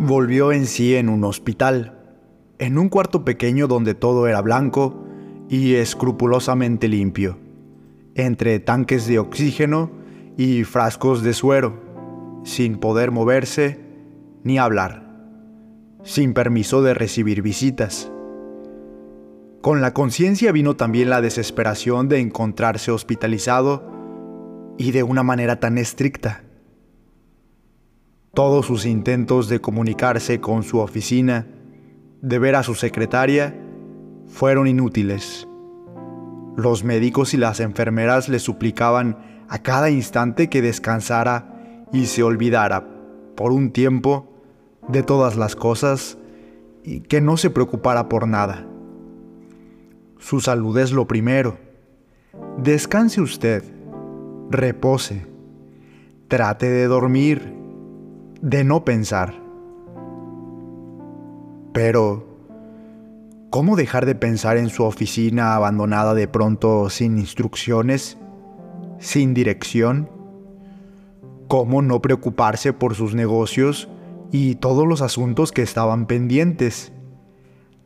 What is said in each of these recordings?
Volvió en sí en un hospital, en un cuarto pequeño donde todo era blanco y escrupulosamente limpio, entre tanques de oxígeno y frascos de suero, sin poder moverse ni hablar, sin permiso de recibir visitas. Con la conciencia vino también la desesperación de encontrarse hospitalizado y de una manera tan estricta. Todos sus intentos de comunicarse con su oficina, de ver a su secretaria, fueron inútiles. Los médicos y las enfermeras le suplicaban a cada instante que descansara y se olvidara por un tiempo de todas las cosas y que no se preocupara por nada. Su salud es lo primero. Descanse usted, repose, trate de dormir de no pensar. Pero, ¿cómo dejar de pensar en su oficina abandonada de pronto sin instrucciones, sin dirección? ¿Cómo no preocuparse por sus negocios y todos los asuntos que estaban pendientes?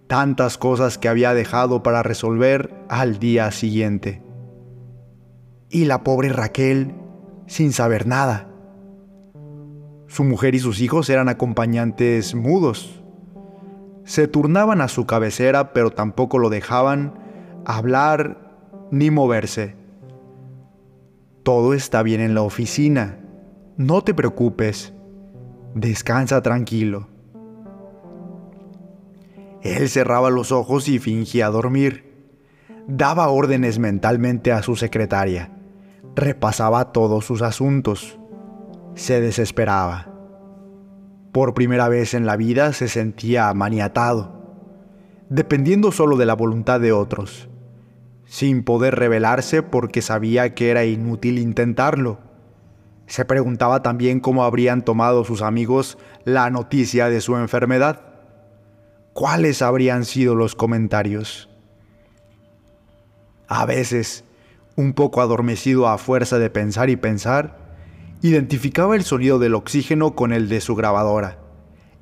Tantas cosas que había dejado para resolver al día siguiente. Y la pobre Raquel sin saber nada su mujer y sus hijos eran acompañantes mudos. Se turnaban a su cabecera, pero tampoco lo dejaban hablar ni moverse. Todo está bien en la oficina. No te preocupes. Descansa tranquilo. Él cerraba los ojos y fingía dormir. Daba órdenes mentalmente a su secretaria. Repasaba todos sus asuntos se desesperaba. Por primera vez en la vida se sentía maniatado, dependiendo solo de la voluntad de otros, sin poder rebelarse porque sabía que era inútil intentarlo. Se preguntaba también cómo habrían tomado sus amigos la noticia de su enfermedad. ¿Cuáles habrían sido los comentarios? A veces, un poco adormecido a fuerza de pensar y pensar, Identificaba el sonido del oxígeno con el de su grabadora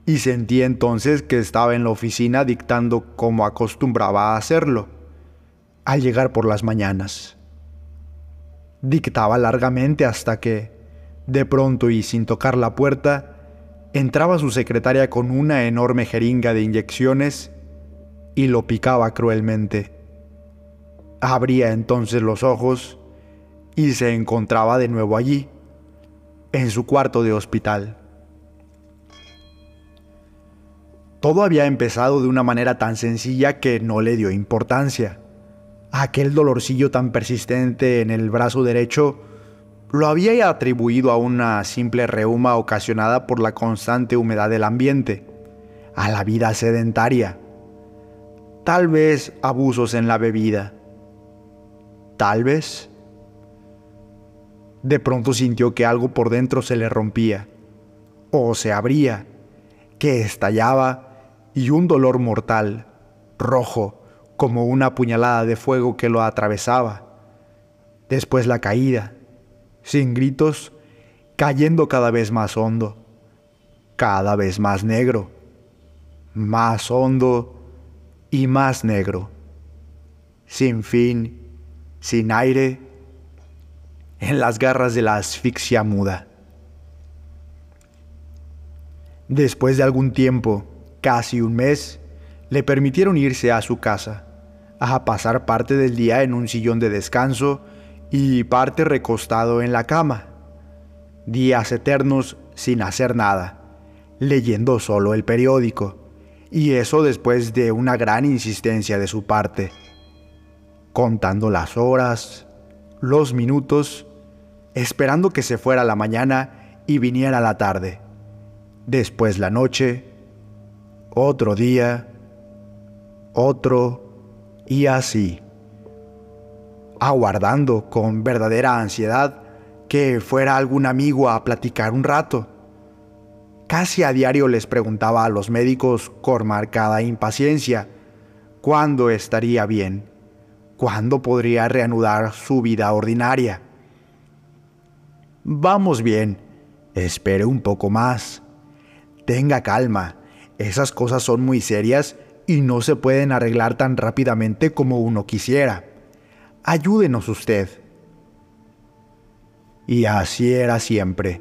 y sentía entonces que estaba en la oficina dictando como acostumbraba a hacerlo, al llegar por las mañanas. Dictaba largamente hasta que, de pronto y sin tocar la puerta, entraba su secretaria con una enorme jeringa de inyecciones y lo picaba cruelmente. Abría entonces los ojos y se encontraba de nuevo allí en su cuarto de hospital. Todo había empezado de una manera tan sencilla que no le dio importancia. Aquel dolorcillo tan persistente en el brazo derecho lo había atribuido a una simple reuma ocasionada por la constante humedad del ambiente, a la vida sedentaria, tal vez abusos en la bebida, tal vez de pronto sintió que algo por dentro se le rompía, o se abría, que estallaba y un dolor mortal, rojo, como una puñalada de fuego que lo atravesaba. Después la caída, sin gritos, cayendo cada vez más hondo, cada vez más negro, más hondo y más negro, sin fin, sin aire, en las garras de la asfixia muda. Después de algún tiempo, casi un mes, le permitieron irse a su casa, a pasar parte del día en un sillón de descanso y parte recostado en la cama. Días eternos sin hacer nada, leyendo solo el periódico, y eso después de una gran insistencia de su parte, contando las horas, los minutos esperando que se fuera la mañana y viniera la tarde. Después la noche, otro día, otro y así. Aguardando con verdadera ansiedad que fuera algún amigo a platicar un rato. Casi a diario les preguntaba a los médicos con marcada impaciencia cuándo estaría bien, cuándo podría reanudar su vida ordinaria. Vamos bien, espere un poco más. Tenga calma, esas cosas son muy serias y no se pueden arreglar tan rápidamente como uno quisiera. Ayúdenos usted. Y así era siempre.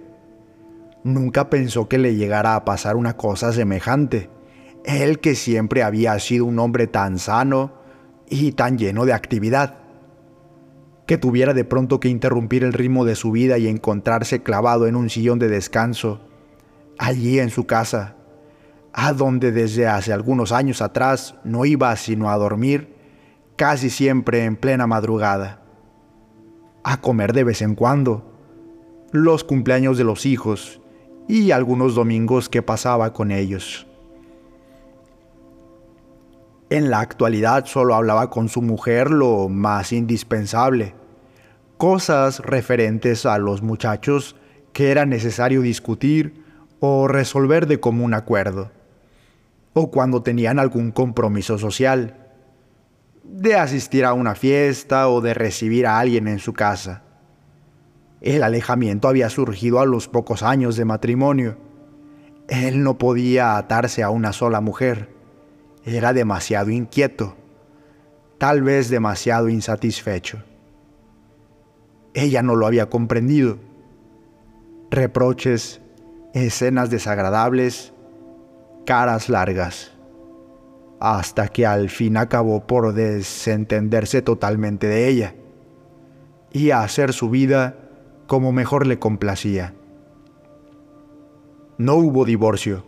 Nunca pensó que le llegara a pasar una cosa semejante. Él que siempre había sido un hombre tan sano y tan lleno de actividad. Que tuviera de pronto que interrumpir el ritmo de su vida y encontrarse clavado en un sillón de descanso, allí en su casa, a donde desde hace algunos años atrás no iba sino a dormir, casi siempre en plena madrugada. A comer de vez en cuando, los cumpleaños de los hijos y algunos domingos que pasaba con ellos. En la actualidad solo hablaba con su mujer lo más indispensable, cosas referentes a los muchachos que era necesario discutir o resolver de común acuerdo, o cuando tenían algún compromiso social, de asistir a una fiesta o de recibir a alguien en su casa. El alejamiento había surgido a los pocos años de matrimonio. Él no podía atarse a una sola mujer. Era demasiado inquieto, tal vez demasiado insatisfecho. Ella no lo había comprendido. Reproches, escenas desagradables, caras largas, hasta que al fin acabó por desentenderse totalmente de ella y hacer su vida como mejor le complacía. No hubo divorcio.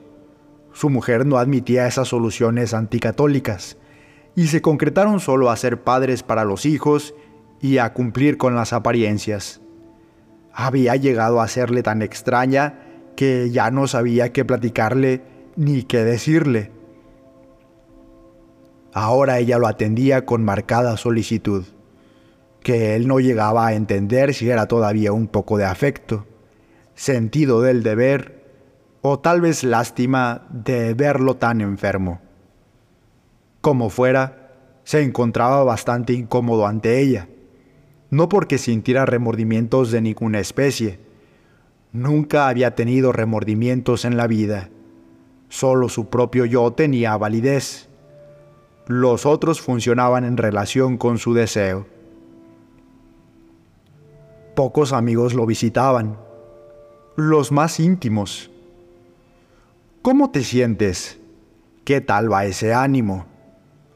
Su mujer no admitía esas soluciones anticatólicas y se concretaron solo a ser padres para los hijos y a cumplir con las apariencias. Había llegado a serle tan extraña que ya no sabía qué platicarle ni qué decirle. Ahora ella lo atendía con marcada solicitud que él no llegaba a entender si era todavía un poco de afecto, sentido del deber o tal vez lástima de verlo tan enfermo. Como fuera, se encontraba bastante incómodo ante ella, no porque sintiera remordimientos de ninguna especie. Nunca había tenido remordimientos en la vida. Solo su propio yo tenía validez. Los otros funcionaban en relación con su deseo. Pocos amigos lo visitaban, los más íntimos. ¿Cómo te sientes? ¿Qué tal va ese ánimo?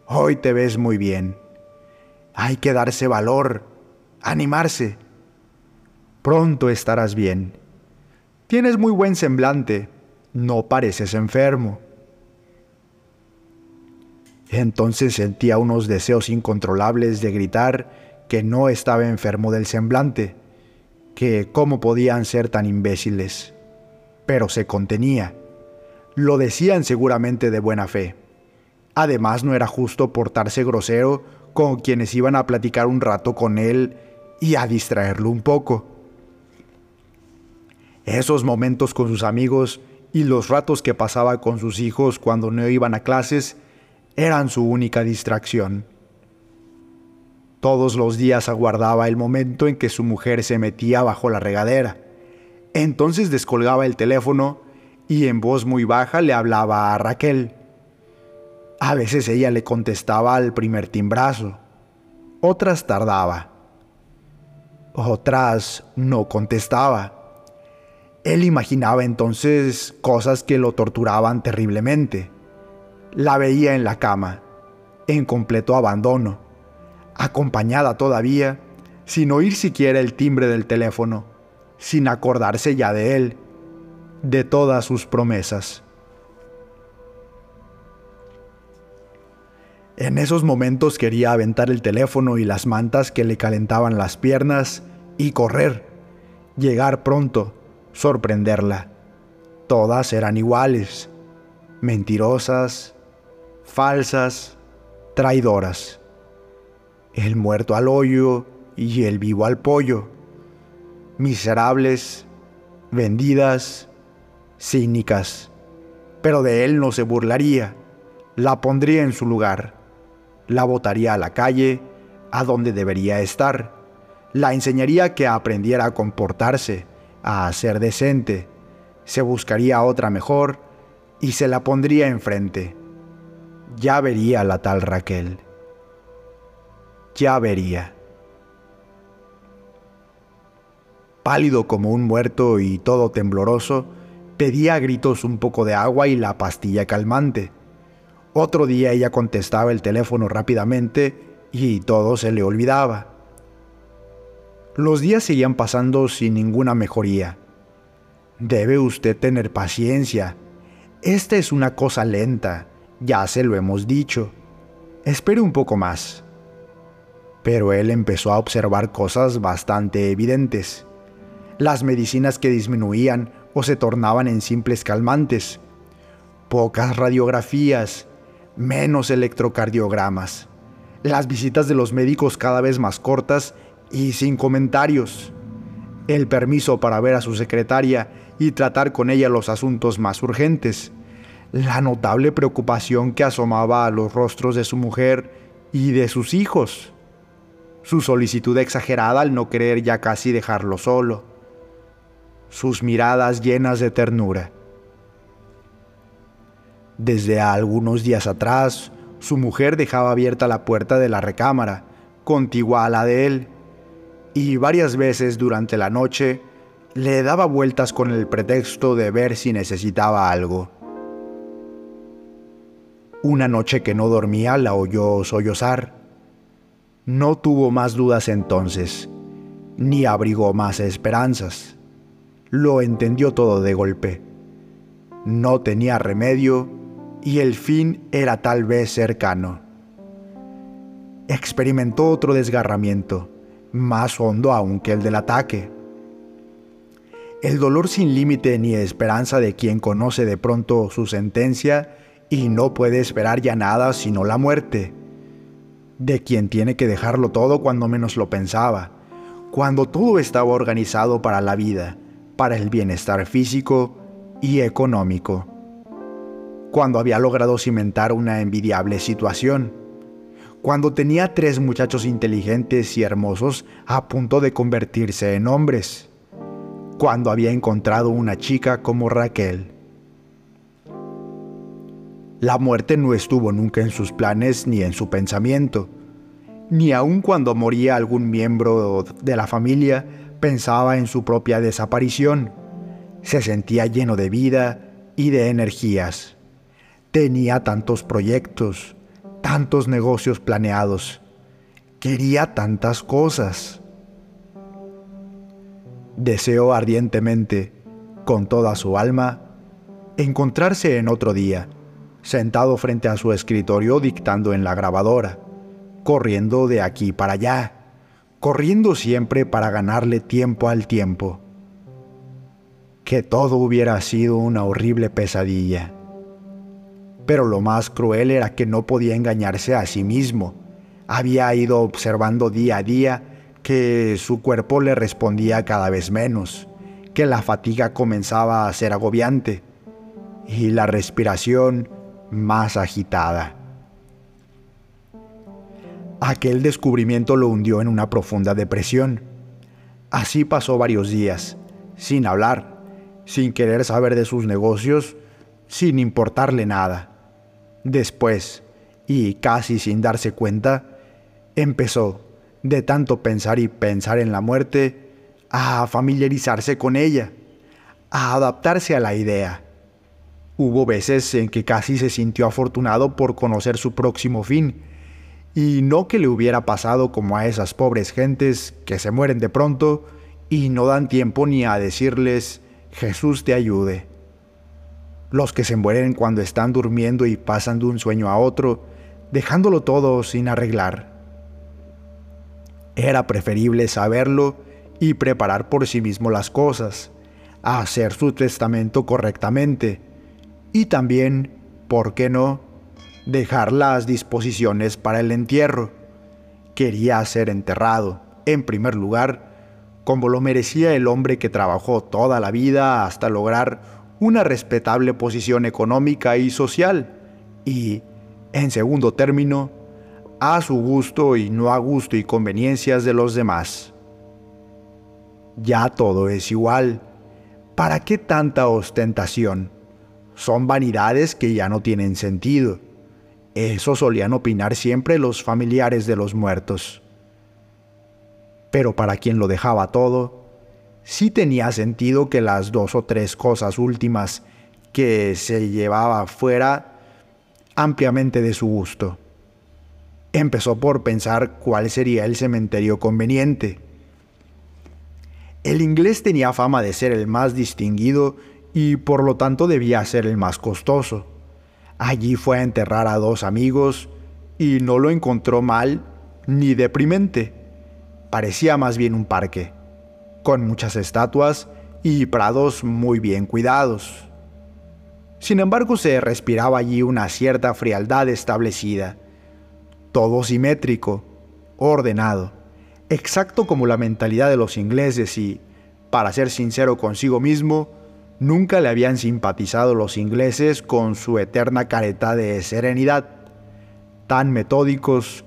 Hoy te ves muy bien. Hay que darse valor, animarse. Pronto estarás bien. Tienes muy buen semblante, no pareces enfermo. Entonces sentía unos deseos incontrolables de gritar que no estaba enfermo del semblante que cómo podían ser tan imbéciles. Pero se contenía. Lo decían seguramente de buena fe. Además no era justo portarse grosero con quienes iban a platicar un rato con él y a distraerlo un poco. Esos momentos con sus amigos y los ratos que pasaba con sus hijos cuando no iban a clases eran su única distracción. Todos los días aguardaba el momento en que su mujer se metía bajo la regadera. Entonces descolgaba el teléfono y en voz muy baja le hablaba a Raquel. A veces ella le contestaba al primer timbrazo, otras tardaba, otras no contestaba. Él imaginaba entonces cosas que lo torturaban terriblemente. La veía en la cama, en completo abandono acompañada todavía, sin oír siquiera el timbre del teléfono, sin acordarse ya de él, de todas sus promesas. En esos momentos quería aventar el teléfono y las mantas que le calentaban las piernas y correr, llegar pronto, sorprenderla. Todas eran iguales, mentirosas, falsas, traidoras el muerto al hoyo y el vivo al pollo, miserables, vendidas, cínicas. Pero de él no se burlaría, la pondría en su lugar, la botaría a la calle, a donde debería estar, la enseñaría que aprendiera a comportarse, a ser decente, se buscaría otra mejor y se la pondría enfrente. Ya vería la tal Raquel. Ya vería. Pálido como un muerto y todo tembloroso, pedía a gritos un poco de agua y la pastilla calmante. Otro día ella contestaba el teléfono rápidamente y todo se le olvidaba. Los días seguían pasando sin ninguna mejoría. Debe usted tener paciencia. Esta es una cosa lenta, ya se lo hemos dicho. Espere un poco más. Pero él empezó a observar cosas bastante evidentes. Las medicinas que disminuían o se tornaban en simples calmantes. Pocas radiografías, menos electrocardiogramas. Las visitas de los médicos cada vez más cortas y sin comentarios. El permiso para ver a su secretaria y tratar con ella los asuntos más urgentes. La notable preocupación que asomaba a los rostros de su mujer y de sus hijos. Su solicitud exagerada al no querer ya casi dejarlo solo. Sus miradas llenas de ternura. Desde algunos días atrás, su mujer dejaba abierta la puerta de la recámara, contigua a la de él, y varias veces durante la noche le daba vueltas con el pretexto de ver si necesitaba algo. Una noche que no dormía la oyó sollozar. No tuvo más dudas entonces, ni abrigó más esperanzas. Lo entendió todo de golpe. No tenía remedio y el fin era tal vez cercano. Experimentó otro desgarramiento más hondo aún que el del ataque. El dolor sin límite ni esperanza de quien conoce de pronto su sentencia y no puede esperar ya nada sino la muerte. De quien tiene que dejarlo todo cuando menos lo pensaba, cuando todo estaba organizado para la vida, para el bienestar físico y económico. Cuando había logrado cimentar una envidiable situación cuando tenía tres muchachos inteligentes y hermosos a punto de convertirse en hombres, cuando había encontrado una chica como Raquel. La muerte no estuvo nunca en sus planes ni en su pensamiento, ni aun cuando moría algún miembro de la familia pensaba en su propia desaparición. Se sentía lleno de vida y de energías. Tenía tantos proyectos, tantos negocios planeados, quería tantas cosas. Deseó ardientemente, con toda su alma, encontrarse en otro día, sentado frente a su escritorio dictando en la grabadora, corriendo de aquí para allá, corriendo siempre para ganarle tiempo al tiempo. Que todo hubiera sido una horrible pesadilla pero lo más cruel era que no podía engañarse a sí mismo. Había ido observando día a día que su cuerpo le respondía cada vez menos, que la fatiga comenzaba a ser agobiante y la respiración más agitada. Aquel descubrimiento lo hundió en una profunda depresión. Así pasó varios días, sin hablar, sin querer saber de sus negocios, sin importarle nada. Después, y casi sin darse cuenta, empezó, de tanto pensar y pensar en la muerte, a familiarizarse con ella, a adaptarse a la idea. Hubo veces en que casi se sintió afortunado por conocer su próximo fin, y no que le hubiera pasado como a esas pobres gentes que se mueren de pronto y no dan tiempo ni a decirles Jesús te ayude los que se mueren cuando están durmiendo y pasan de un sueño a otro, dejándolo todo sin arreglar. Era preferible saberlo y preparar por sí mismo las cosas, hacer su testamento correctamente y también, ¿por qué no?, dejar las disposiciones para el entierro. Quería ser enterrado, en primer lugar, como lo merecía el hombre que trabajó toda la vida hasta lograr una respetable posición económica y social y, en segundo término, a su gusto y no a gusto y conveniencias de los demás. Ya todo es igual. ¿Para qué tanta ostentación? son vanidades que ya no tienen sentido. Eso solían opinar siempre los familiares de los muertos. Pero para quien lo dejaba todo, sí tenía sentido que las dos o tres cosas últimas que se llevaba fuera ampliamente de su gusto. Empezó por pensar cuál sería el cementerio conveniente. El inglés tenía fama de ser el más distinguido y por lo tanto debía ser el más costoso. Allí fue a enterrar a dos amigos y no lo encontró mal ni deprimente. Parecía más bien un parque, con muchas estatuas y prados muy bien cuidados. Sin embargo, se respiraba allí una cierta frialdad establecida, todo simétrico, ordenado, exacto como la mentalidad de los ingleses y, para ser sincero consigo mismo, nunca le habían simpatizado los ingleses con su eterna careta de serenidad, tan metódicos,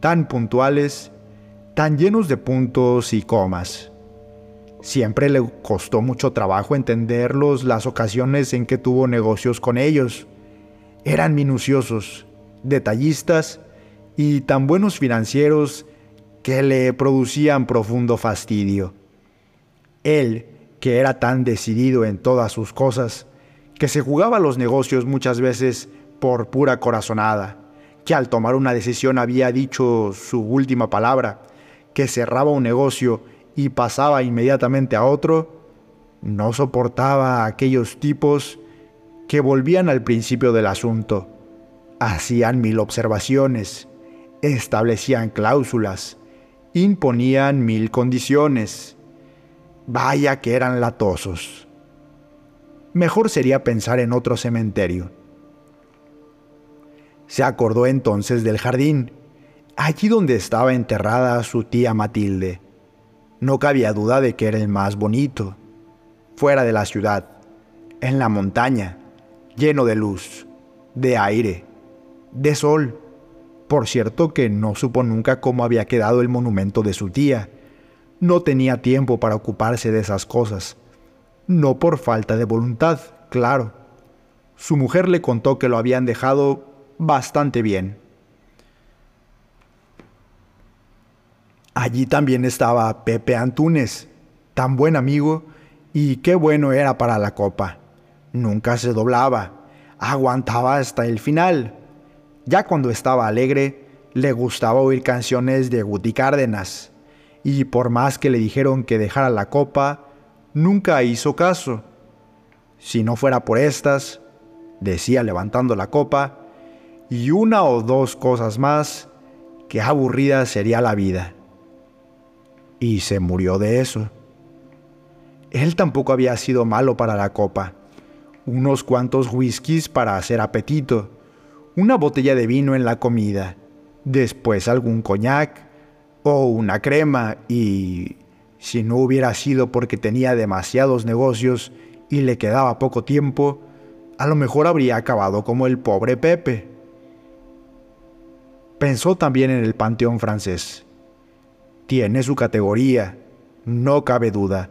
tan puntuales, tan llenos de puntos y comas. Siempre le costó mucho trabajo entenderlos las ocasiones en que tuvo negocios con ellos. Eran minuciosos, detallistas y tan buenos financieros que le producían profundo fastidio. Él, que era tan decidido en todas sus cosas, que se jugaba los negocios muchas veces por pura corazonada, que al tomar una decisión había dicho su última palabra, que cerraba un negocio y pasaba inmediatamente a otro, no soportaba a aquellos tipos que volvían al principio del asunto, hacían mil observaciones, establecían cláusulas, imponían mil condiciones. Vaya que eran latosos. Mejor sería pensar en otro cementerio. Se acordó entonces del jardín, allí donde estaba enterrada su tía Matilde. No cabía duda de que era el más bonito, fuera de la ciudad, en la montaña, lleno de luz, de aire, de sol. Por cierto que no supo nunca cómo había quedado el monumento de su tía. No tenía tiempo para ocuparse de esas cosas. No por falta de voluntad, claro. Su mujer le contó que lo habían dejado bastante bien. Allí también estaba Pepe Antunes, tan buen amigo y qué bueno era para la copa. Nunca se doblaba, aguantaba hasta el final. Ya cuando estaba alegre, le gustaba oír canciones de Guti Cárdenas, y por más que le dijeron que dejara la copa, nunca hizo caso. Si no fuera por estas, decía levantando la copa, y una o dos cosas más, qué aburrida sería la vida y se murió de eso. Él tampoco había sido malo para la copa. Unos cuantos whiskies para hacer apetito, una botella de vino en la comida, después algún coñac o una crema y, si no hubiera sido porque tenía demasiados negocios y le quedaba poco tiempo, a lo mejor habría acabado como el pobre Pepe. Pensó también en el panteón francés tiene su categoría, no cabe duda,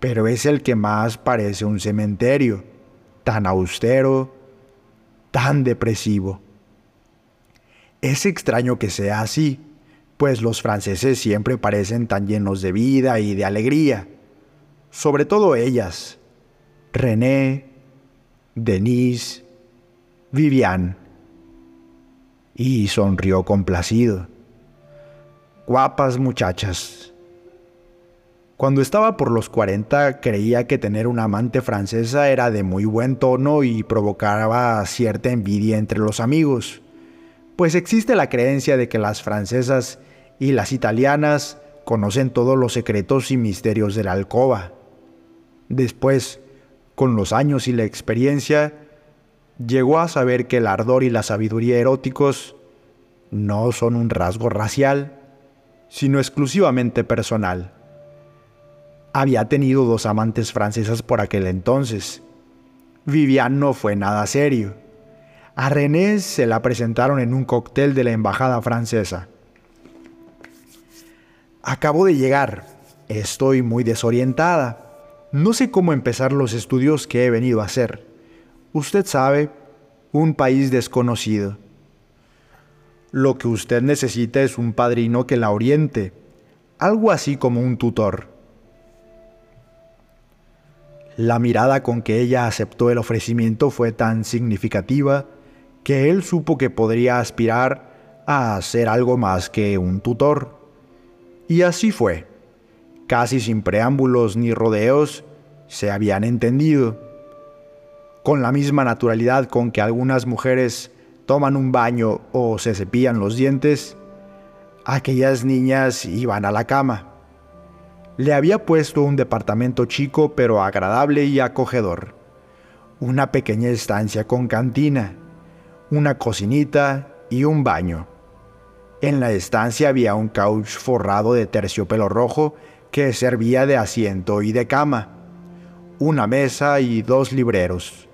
pero es el que más parece un cementerio, tan austero, tan depresivo. Es extraño que sea así, pues los franceses siempre parecen tan llenos de vida y de alegría, sobre todo ellas, René, Denise, Viviane. Y sonrió complacido guapas muchachas. Cuando estaba por los 40 creía que tener una amante francesa era de muy buen tono y provocaba cierta envidia entre los amigos, pues existe la creencia de que las francesas y las italianas conocen todos los secretos y misterios de la alcoba. Después, con los años y la experiencia, llegó a saber que el ardor y la sabiduría eróticos no son un rasgo racial, sino exclusivamente personal. Había tenido dos amantes francesas por aquel entonces. Vivian no fue nada serio. A René se la presentaron en un cóctel de la embajada francesa. Acabo de llegar. Estoy muy desorientada. No sé cómo empezar los estudios que he venido a hacer. usted sabe, un país desconocido. Lo que usted necesita es un padrino que la oriente, algo así como un tutor. La mirada con que ella aceptó el ofrecimiento fue tan significativa que él supo que podría aspirar a ser algo más que un tutor. Y así fue. Casi sin preámbulos ni rodeos, se habían entendido. Con la misma naturalidad con que algunas mujeres toman un baño o se cepillan los dientes, aquellas niñas iban a la cama. Le había puesto un departamento chico pero agradable y acogedor. Una pequeña estancia con cantina, una cocinita y un baño. En la estancia había un couch forrado de terciopelo rojo que servía de asiento y de cama, una mesa y dos libreros.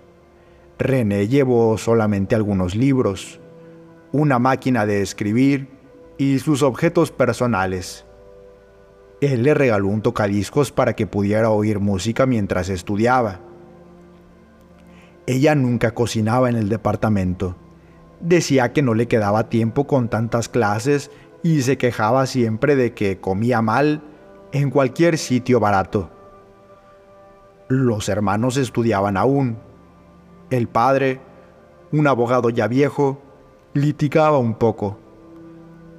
René llevó solamente algunos libros, una máquina de escribir y sus objetos personales. Él le regaló un tocadiscos para que pudiera oír música mientras estudiaba. Ella nunca cocinaba en el departamento decía que no le quedaba tiempo con tantas clases y se quejaba siempre de que comía mal en cualquier sitio barato. Los hermanos estudiaban aún. El padre, un abogado ya viejo, litigaba un poco.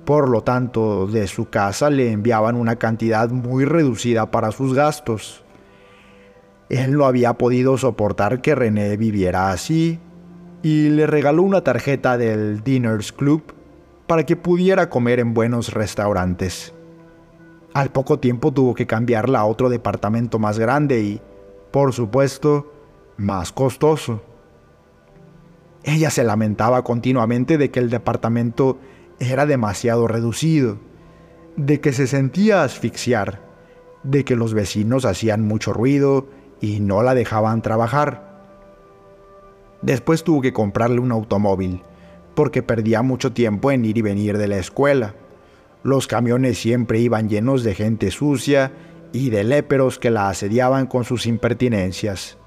Por lo tanto, de su casa le enviaban una cantidad muy reducida para sus gastos. Él no había podido soportar que René viviera así y le regaló una tarjeta del Dinners Club para que pudiera comer en buenos restaurantes. Al poco tiempo tuvo que cambiarla a otro departamento más grande y, por supuesto, más costoso. Ella se lamentaba continuamente de que el departamento era demasiado reducido, de que se sentía asfixiar, de que los vecinos hacían mucho ruido y no la dejaban trabajar. Después tuvo que comprarle un automóvil, porque perdía mucho tiempo en ir y venir de la escuela. Los camiones siempre iban llenos de gente sucia y de léperos que la asediaban con sus impertinencias.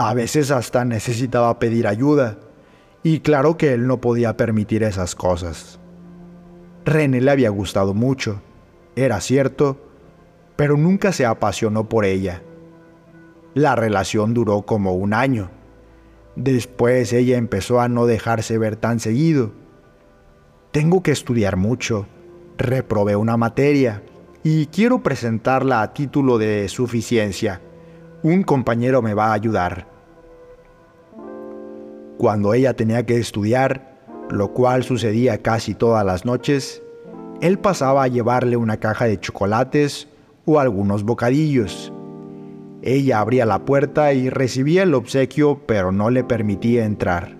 A veces hasta necesitaba pedir ayuda, y claro que él no podía permitir esas cosas. René le había gustado mucho, era cierto, pero nunca se apasionó por ella. La relación duró como un año Después ella empezó a no dejarse ver tan seguido. Tengo que estudiar mucho, reprobé una materia y quiero presentarla a título de suficiencia. Un compañero me va a ayudar. Cuando ella tenía que estudiar, lo cual sucedía casi todas las noches, él pasaba a llevarle una caja de chocolates o algunos bocadillos ella abría la puerta y recibía el obsequio, pero no le permitía entrar.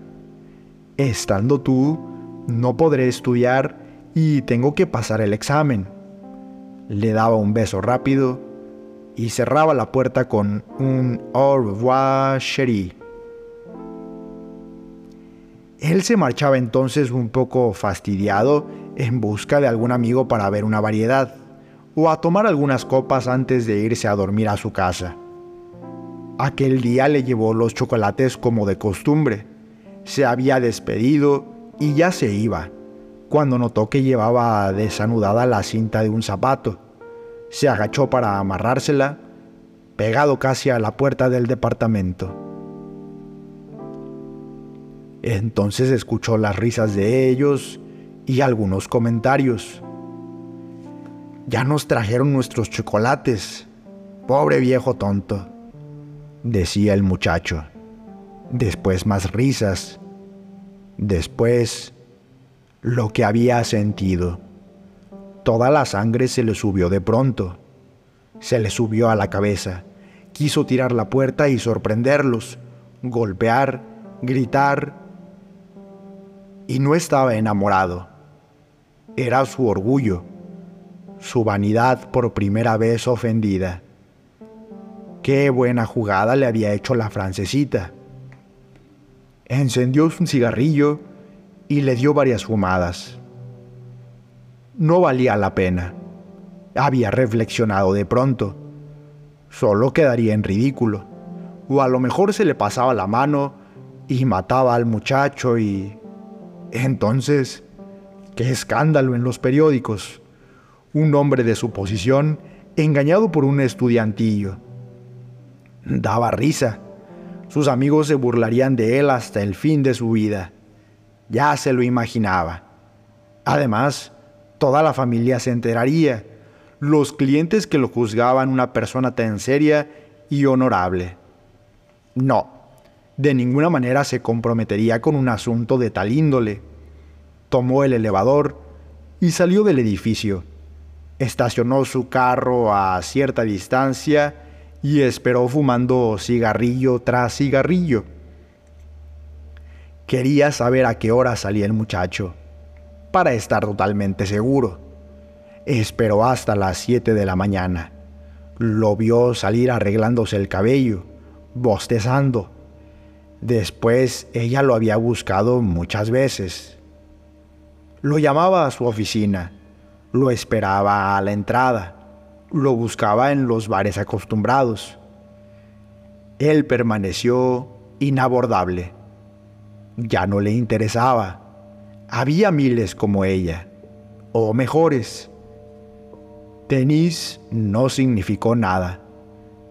Estando tú, no podré estudiar y tengo que pasar el examen. Le daba un beso rápido y cerraba la puerta con un au revoir, chérie. Él se marchaba entonces un poco fastidiado en busca de algún amigo para ver una variedad o a tomar algunas copas antes de irse a dormir a su casa. Aquel día le llevó los chocolates como de costumbre. Se había despedido y ya se iba, cuando notó que llevaba desanudada la cinta de un zapato. Se agachó para amarrársela, pegado casi a la puerta del departamento. Entonces escuchó las risas de ellos y algunos comentarios. Ya nos trajeron nuestros chocolates. Pobre viejo tonto decía el muchacho. Después más risas. Después lo que había sentido. Toda la sangre se le subió de pronto. Se le subió a la cabeza. Quiso tirar la puerta y sorprenderlos, golpear, gritar. Y no estaba enamorado. Era su orgullo, su vanidad por primera vez ofendida. Qué buena jugada le había hecho la francesita. Encendió un cigarrillo y le dio varias fumadas. No valía la pena. Había reflexionado de pronto. Solo quedaría en ridículo. O a lo mejor se le pasaba la mano y mataba al muchacho y... Entonces, qué escándalo en los periódicos. Un hombre de su posición engañado por un estudiantillo. Daba risa. Sus amigos se burlarían de él hasta el fin de su vida. Ya se lo imaginaba. Además, toda la familia se enteraría. Los clientes que lo juzgaban una persona tan seria y honorable. No, de ninguna manera se comprometería con un asunto de tal índole. Tomó el elevador y salió del edificio. Estacionó su carro a cierta distancia y esperó fumando cigarrillo tras cigarrillo. Quería saber a qué hora salía el muchacho, para estar totalmente seguro. Esperó hasta las 7 de la mañana. Lo vio salir arreglándose el cabello, bostezando. Después ella lo había buscado muchas veces. Lo llamaba a su oficina, lo esperaba a la entrada, lo buscaba en los bares acostumbrados. Él permaneció inabordable. Ya no le interesaba. Había miles como ella, o mejores. Tenis no significó nada.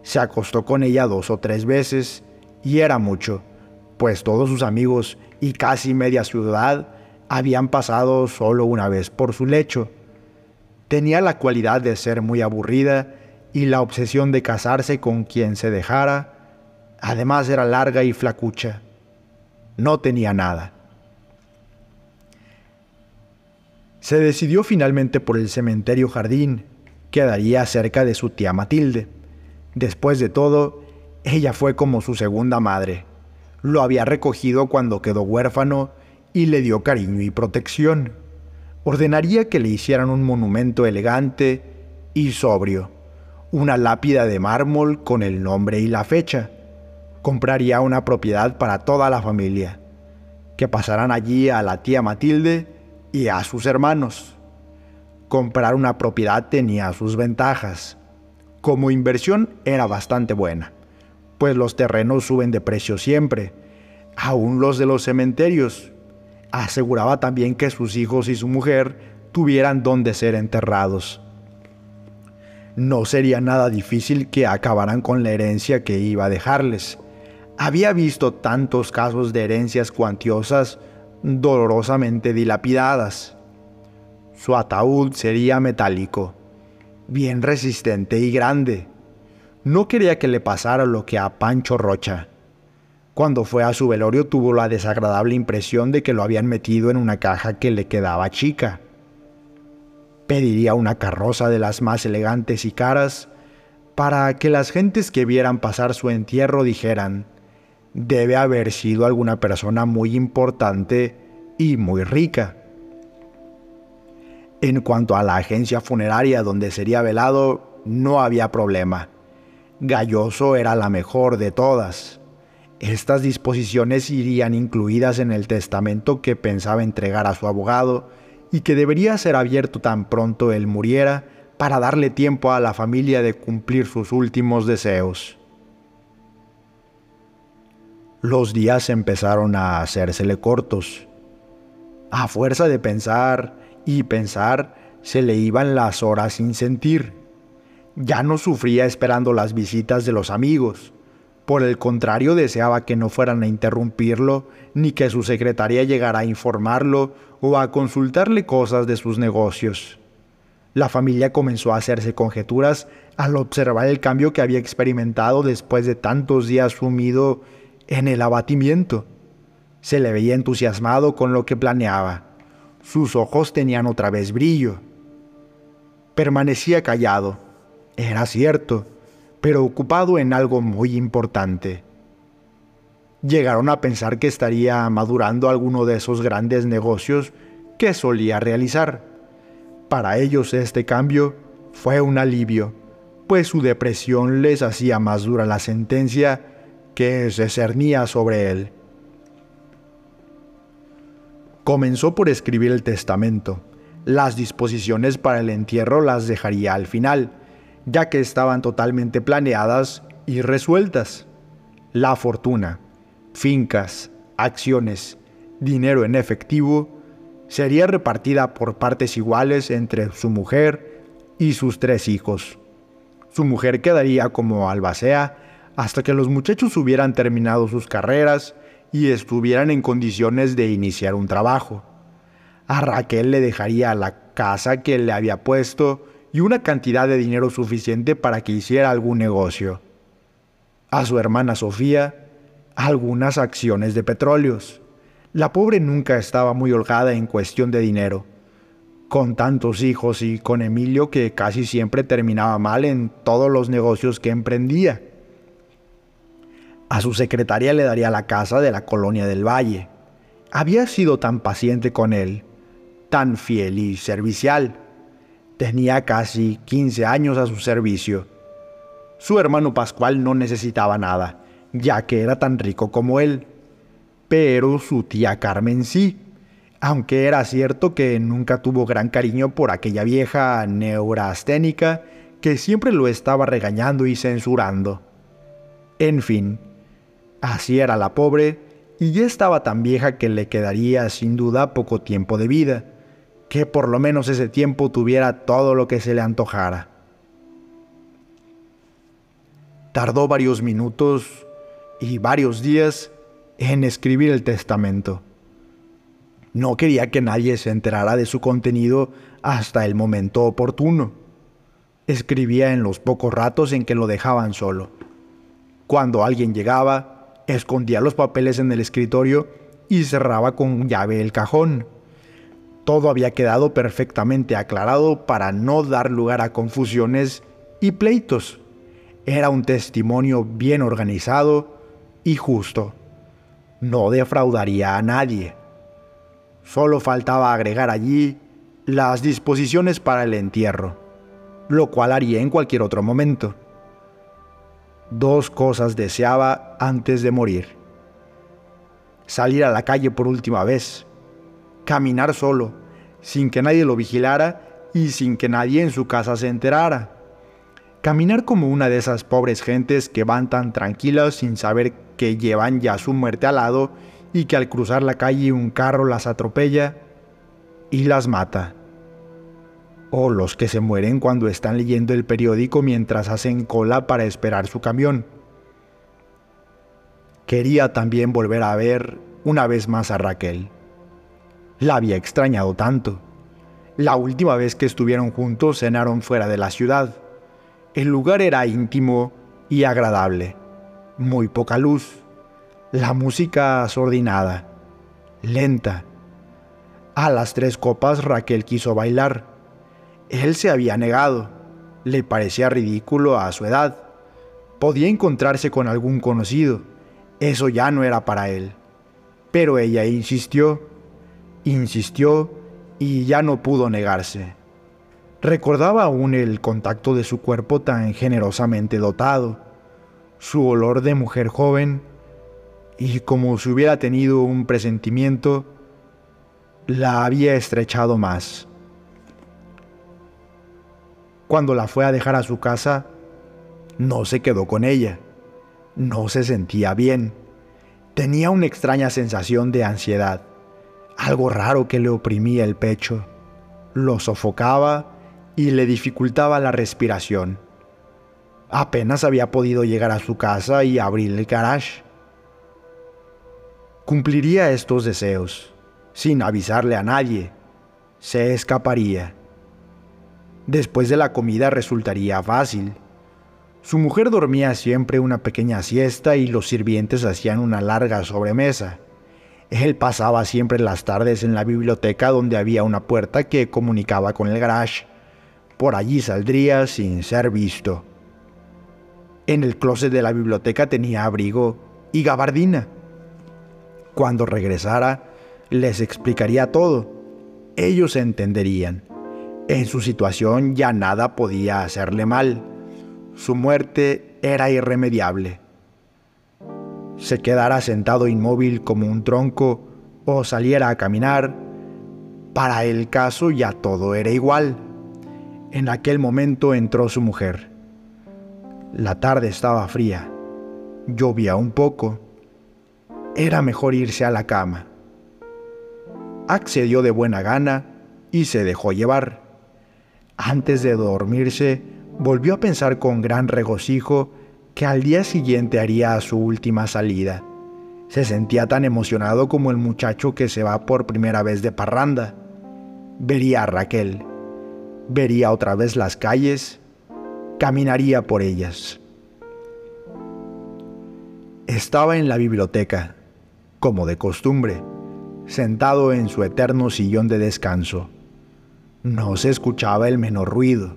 Se acostó con ella dos o tres veces y era mucho, pues todos sus amigos y casi media ciudad habían pasado solo una vez por su lecho. Tenía la cualidad de ser muy aburrida y la obsesión de casarse con quien se dejara. Además era larga y flacucha. No tenía nada. Se decidió finalmente por el cementerio jardín, que daría cerca de su tía Matilde. Después de todo, ella fue como su segunda madre. Lo había recogido cuando quedó huérfano y le dio cariño y protección ordenaría que le hicieran un monumento elegante y sobrio, una lápida de mármol con el nombre y la fecha. Compraría una propiedad para toda la familia, que pasaran allí a la tía Matilde y a sus hermanos. Comprar una propiedad tenía sus ventajas. Como inversión era bastante buena, pues los terrenos suben de precio siempre, aún los de los cementerios, aseguraba también que sus hijos y su mujer tuvieran donde ser enterrados. No sería nada difícil que acabaran con la herencia que iba a dejarles. Había visto tantos casos de herencias cuantiosas dolorosamente dilapidadas. Su ataúd sería metálico, bien resistente y grande. No quería que le pasara lo que a Pancho Rocha. Cuando fue a su velorio tuvo la desagradable impresión de que lo habían metido en una caja que le quedaba chica. Pediría una carroza de las más elegantes y caras para que las gentes que vieran pasar su entierro dijeran, debe haber sido alguna persona muy importante y muy rica. En cuanto a la agencia funeraria donde sería velado, no había problema. Galloso era la mejor de todas. Estas disposiciones irían incluidas en el testamento que pensaba entregar a su abogado y que debería ser abierto tan pronto él muriera para darle tiempo a la familia de cumplir sus últimos deseos. Los días empezaron a hacérsele cortos. A fuerza de pensar y pensar, se le iban las horas sin sentir. Ya no sufría esperando las visitas de los amigos por el contrario, deseaba que no fueran a interrumpirlo, ni que su secretaria llegara a informarlo o a consultarle cosas de sus negocios. La familia comenzó a hacerse conjeturas al observar el cambio que había experimentado después de tantos días sumido en el abatimiento. Se le veía entusiasmado con lo que planeaba. Sus ojos tenían otra vez brillo. Permanecía callado. Era cierto pero ocupado en algo muy importante. Llegaron a pensar que estaría madurando alguno de esos grandes negocios que solía realizar. Para ellos este cambio fue un alivio, pues su depresión les hacía más dura la sentencia que se cernía sobre él. Comenzó por escribir el testamento. Las disposiciones para el entierro las dejaría al final, ya que estaban totalmente planeadas y resueltas. La fortuna, fincas, acciones, dinero en efectivo, sería repartida por partes iguales entre su mujer y sus tres hijos. Su mujer quedaría como albacea hasta que los muchachos hubieran terminado sus carreras y estuvieran en condiciones de iniciar un trabajo. A Raquel le dejaría la casa que le había puesto y una cantidad de dinero suficiente para que hiciera algún negocio. A su hermana Sofía, algunas acciones de petróleos. La pobre nunca estaba muy holgada en cuestión de dinero, con tantos hijos y con Emilio que casi siempre terminaba mal en todos los negocios que emprendía. A su secretaria le daría la casa de la colonia del Valle. Había sido tan paciente con él, tan fiel y servicial. Tenía casi 15 años a su servicio. Su hermano Pascual no necesitaba nada, ya que era tan rico como él. Pero su tía Carmen sí, aunque era cierto que nunca tuvo gran cariño por aquella vieja neurasténica que siempre lo estaba regañando y censurando. En fin, Así era la pobre, y ya estaba tan vieja que le quedaría sin duda poco tiempo de vida, que por lo menos ese tiempo tuviera todo lo que se le antojara. Tardó varios minutos y varios días en escribir el testamento. No quería que nadie se enterara de su contenido hasta el momento oportuno. Escribía en los pocos ratos en que lo dejaban solo. Cuando alguien llegaba, escondía los papeles en el escritorio y cerraba con llave el cajón. Todo había quedado perfectamente aclarado para no dar lugar a confusiones y pleitos. Era un testimonio bien organizado y justo. No defraudaría a nadie. Solo faltaba agregar allí las disposiciones para el entierro, lo cual haría en cualquier otro momento. Dos cosas deseaba antes de morir. Salir a la calle por última vez. Caminar solo, sin que nadie lo vigilara y sin que nadie en su casa se enterara. Caminar como una de esas pobres gentes que van tan tranquilas sin saber que llevan ya su muerte al lado y que al cruzar la calle un carro las atropella y las mata o los que se mueren cuando están leyendo el periódico mientras hacen cola para esperar su camión. Quería también volver a ver una vez más a Raquel. La había extrañado tanto. La última vez que estuvieron juntos cenaron fuera de la ciudad. El lugar era íntimo y agradable. Muy poca luz. La música asordinada. Lenta. A las tres copas Raquel quiso bailar él se había negado. Le parecía ridículo a su edad. Podía encontrarse con algún conocido. Eso ya no era para él. Pero ella insistió, insistió y ya no pudo negarse. Recordaba aún el contacto de su cuerpo tan generosamente dotado, su olor de mujer joven, y como si hubiera tenido un presentimiento, la había estrechado más. Cuando la fue a dejar a su casa, no se quedó con ella. No se sentía bien. Tenía una extraña sensación de ansiedad, algo raro que le oprimía el pecho, lo sofocaba y le dificultaba la respiración. Apenas había podido llegar a su casa y abrir el garage. Cumpliría estos deseos, sin avisarle a nadie. Se escaparía. Después de la comida resultaría fácil. Su mujer dormía siempre una pequeña siesta y los sirvientes hacían una larga sobremesa. Él pasaba siempre las tardes en la biblioteca donde había una puerta que comunicaba con el garage. Por allí saldría sin ser visto. En el closet de la biblioteca tenía abrigo y gabardina. Cuando regresara, les explicaría todo. Ellos entenderían. En su situación ya nada podía hacerle mal. Su muerte era irremediable. Se quedara sentado inmóvil como un tronco o saliera a caminar, para el caso ya todo era igual. En aquel momento entró su mujer. La tarde estaba fría. Llovía un poco. era mejor irse a la cama. Accedió de buena gana y se dejó llevar. Antes de dormirse, volvió a pensar con gran regocijo que al día siguiente haría su última salida. Se sentía tan emocionado como el muchacho que se va por primera vez de parranda. Vería a Raquel. Vería otra vez las calles. Caminaría por ellas. Estaba en la biblioteca, como de costumbre, sentado en su eterno sillón de descanso. No se escuchaba el menor ruido.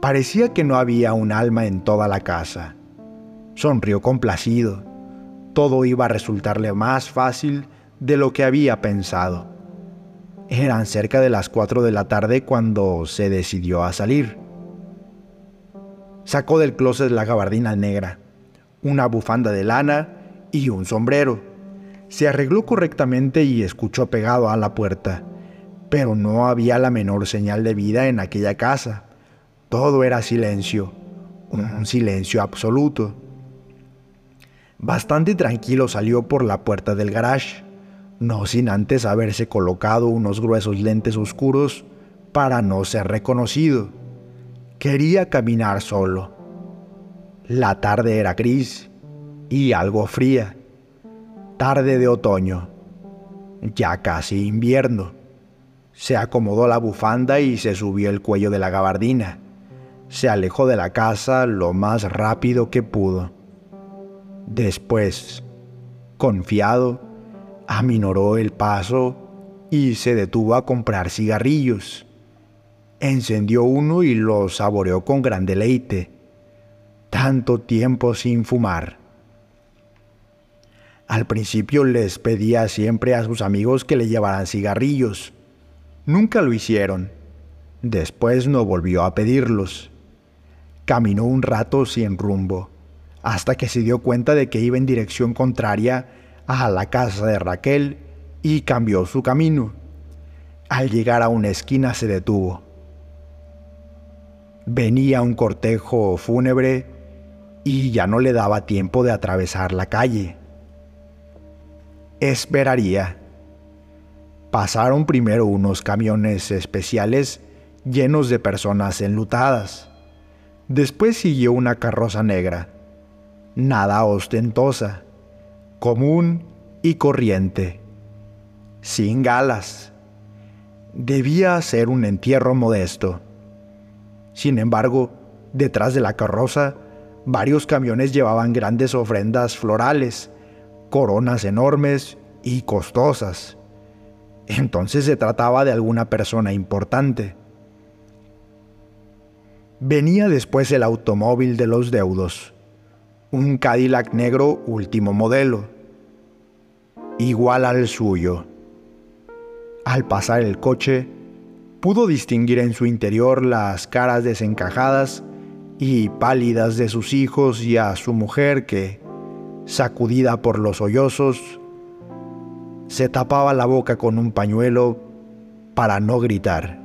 Parecía que no había un alma en toda la casa. Sonrió complacido todo iba a resultarle más fácil de lo que había pensado. Eran cerca de las 4 de la tarde cuando se decidió a salir. Sacó del closet la gabardina negra, una bufanda de lana y un sombrero. Se arregló correctamente y escuchó pegado a la puerta, pero no había la menor señal de vida en aquella casa. Todo era silencio, un silencio absoluto. Bastante tranquilo salió por la puerta del garage, no sin antes haberse colocado unos gruesos lentes oscuros para no ser reconocido. Quería caminar solo. La tarde era gris y algo fría. Tarde de otoño, ya casi invierno. Se acomodó la bufanda y se subió el cuello de la gabardina. Se alejó de la casa lo más rápido que pudo. Después, confiado, aminoró el paso y se detuvo a comprar cigarrillos. Encendió uno y lo saboreó con gran deleite. Tanto tiempo sin fumar. Al principio les pedía siempre a sus amigos que le llevaran cigarrillos. Nunca lo hicieron. Después no volvió a pedirlos. Caminó un rato sin rumbo hasta que se dio cuenta de que iba en dirección contraria a la casa de Raquel y cambió su camino. Al llegar a una esquina se detuvo. Venía un cortejo fúnebre y ya no le daba tiempo de atravesar la calle. Esperaría. Pasaron primero unos camiones especiales llenos de personas enlutadas. Después siguió una carroza negra nada ostentosa, común y corriente, sin galas. Debía ser un entierro modesto. Sin embargo, detrás de la carroza, varios camiones llevaban grandes ofrendas florales, coronas enormes y costosas. Entonces se trataba de alguna persona importante. Venía después el automóvil de los deudos un Cadillac negro último modelo, igual al suyo. Al pasar el coche, pudo distinguir en su interior las caras desencajadas y pálidas de sus hijos y a su mujer que, sacudida por los sollozos, se tapaba la boca con un pañuelo para no gritar.